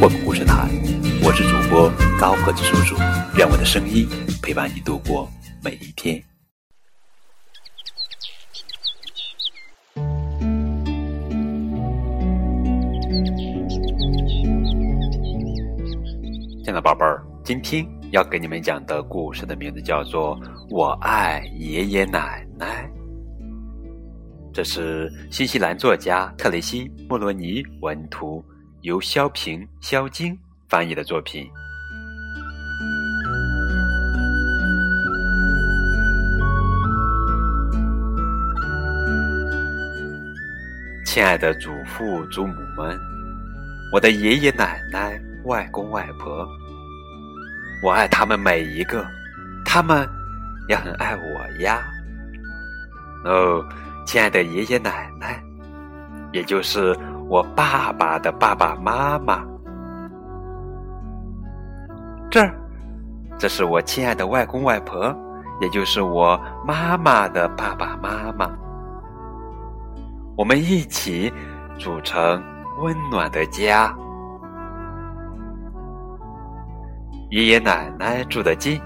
绘本故事台，我是主播高个子叔叔，愿我的声音陪伴你度过每一天。亲爱的宝贝儿，今天要给你们讲的故事的名字叫做《我爱爷爷奶奶》。这是新西兰作家特雷西·莫罗尼文图，由肖平、肖晶翻译的作品。亲爱的祖父祖母们，我的爷爷奶奶、外公外婆，我爱他们每一个，他们也很爱我呀。哦。亲爱的爷爷奶奶，也就是我爸爸的爸爸妈妈。这儿，这是我亲爱的外公外婆，也就是我妈妈的爸爸妈妈。我们一起组成温暖的家。爷爷奶奶住得近，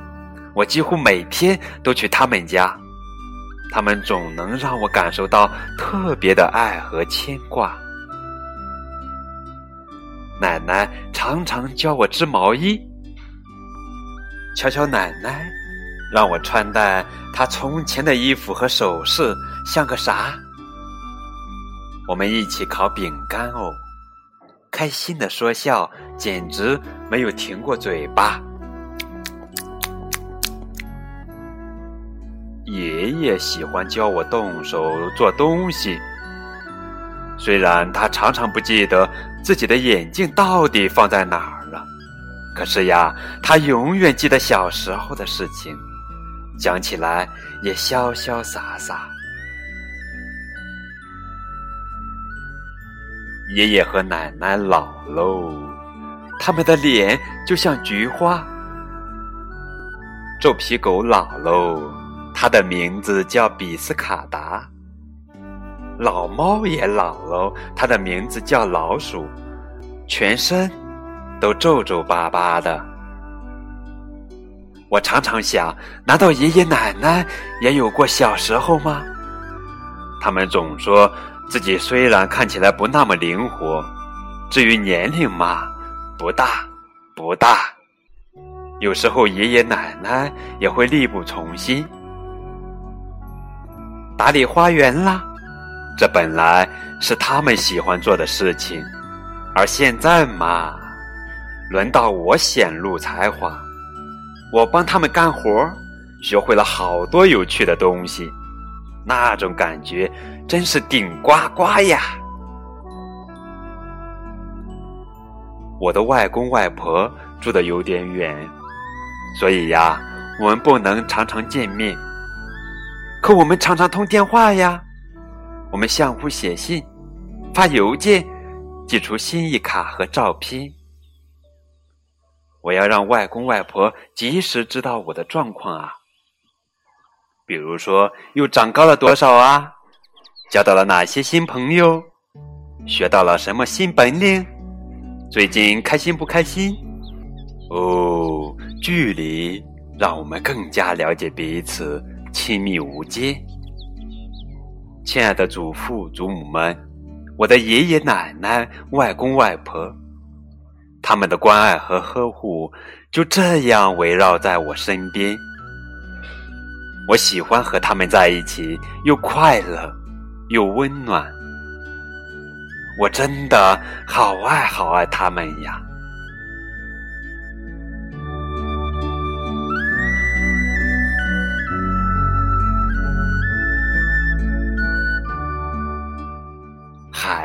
我几乎每天都去他们家。他们总能让我感受到特别的爱和牵挂。奶奶常常教我织毛衣，瞧瞧奶奶，让我穿戴她从前的衣服和首饰，像个啥？我们一起烤饼干哦，开心的说笑，简直没有停过嘴巴。爷爷喜欢教我动手做东西，虽然他常常不记得自己的眼镜到底放在哪儿了，可是呀，他永远记得小时候的事情，讲起来也潇潇洒洒。爷爷和奶奶老喽，他们的脸就像菊花。皱皮狗老喽。它的名字叫比斯卡达。老猫也老喽，它的名字叫老鼠，全身都皱皱巴巴的。我常常想，难道爷爷奶奶也有过小时候吗？他们总说自己虽然看起来不那么灵活，至于年龄嘛，不大，不大。有时候爷爷奶奶也会力不从心。打理花园啦，这本来是他们喜欢做的事情，而现在嘛，轮到我显露才华，我帮他们干活，学会了好多有趣的东西，那种感觉真是顶呱呱呀！我的外公外婆住的有点远，所以呀，我们不能常常见面。可我们常常通电话呀，我们相互写信、发邮件、寄出心意卡和照片。我要让外公外婆及时知道我的状况啊，比如说又长高了多少啊，交到了哪些新朋友，学到了什么新本领，最近开心不开心？哦，距离让我们更加了解彼此。亲密无间，亲爱的祖父祖母们，我的爷爷奶奶、外公外婆，他们的关爱和呵护就这样围绕在我身边。我喜欢和他们在一起，又快乐又温暖。我真的好爱好爱他们呀！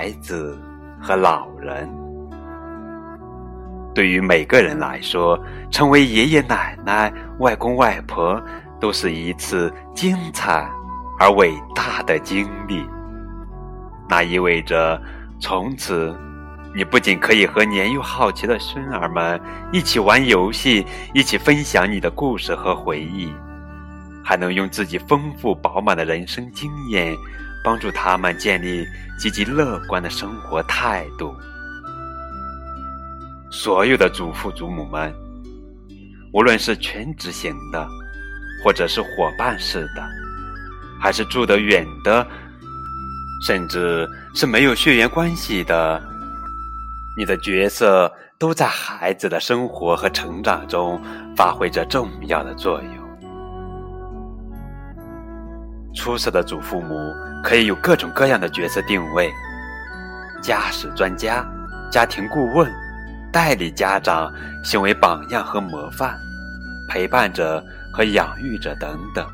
孩子和老人，对于每个人来说，成为爷爷奶奶、外公外婆，都是一次精彩而伟大的经历。那意味着，从此，你不仅可以和年幼好奇的孙儿们一起玩游戏，一起分享你的故事和回忆，还能用自己丰富饱满的人生经验，帮助他们建立积极乐观的生活态度。所有的祖父祖母们，无论是全职型的，或者是伙伴式的，还是住得远的，甚至是没有血缘关系的，你的角色都在孩子的生活和成长中发挥着重要的作用。出色的祖父母可以有各种各样的角色定位：家事专家、家庭顾问。代理家长，行为榜样和模范，陪伴者和养育者等等，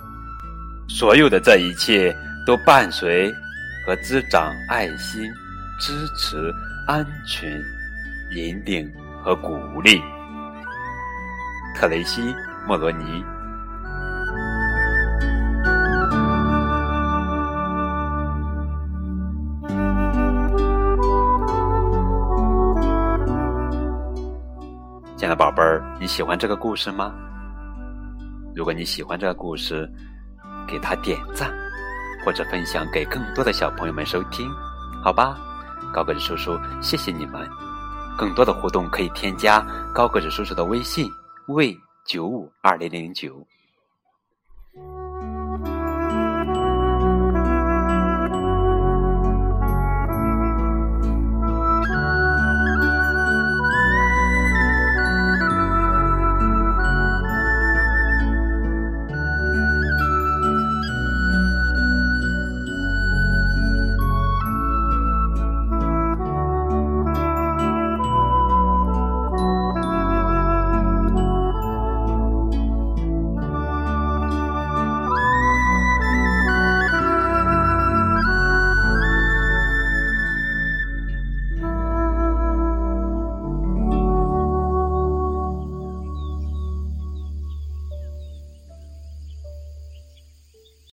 所有的这一切都伴随和滋长爱心、支持、安全、引领和鼓励。特雷西·莫罗尼。亲爱的宝贝儿，你喜欢这个故事吗？如果你喜欢这个故事，给他点赞，或者分享给更多的小朋友们收听，好吧？高个子叔叔，谢谢你们。更多的互动可以添加高个子叔叔的微信：为九五二零零九。